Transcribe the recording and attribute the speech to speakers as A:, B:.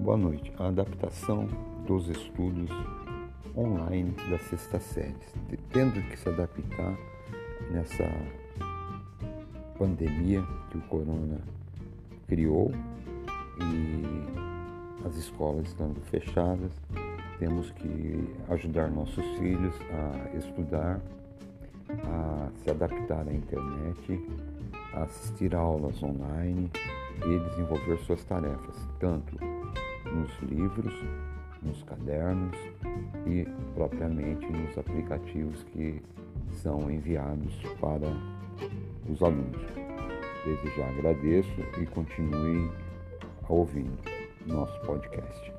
A: Boa noite. A adaptação dos estudos online da sexta série, tendo que se adaptar nessa pandemia que o corona criou e as escolas estando fechadas, temos que ajudar nossos filhos a estudar, a se adaptar à internet, a assistir aulas online e desenvolver suas tarefas, tanto nos livros, nos cadernos e propriamente nos aplicativos que são enviados para os alunos. Desde já agradeço e continue ouvindo nosso podcast.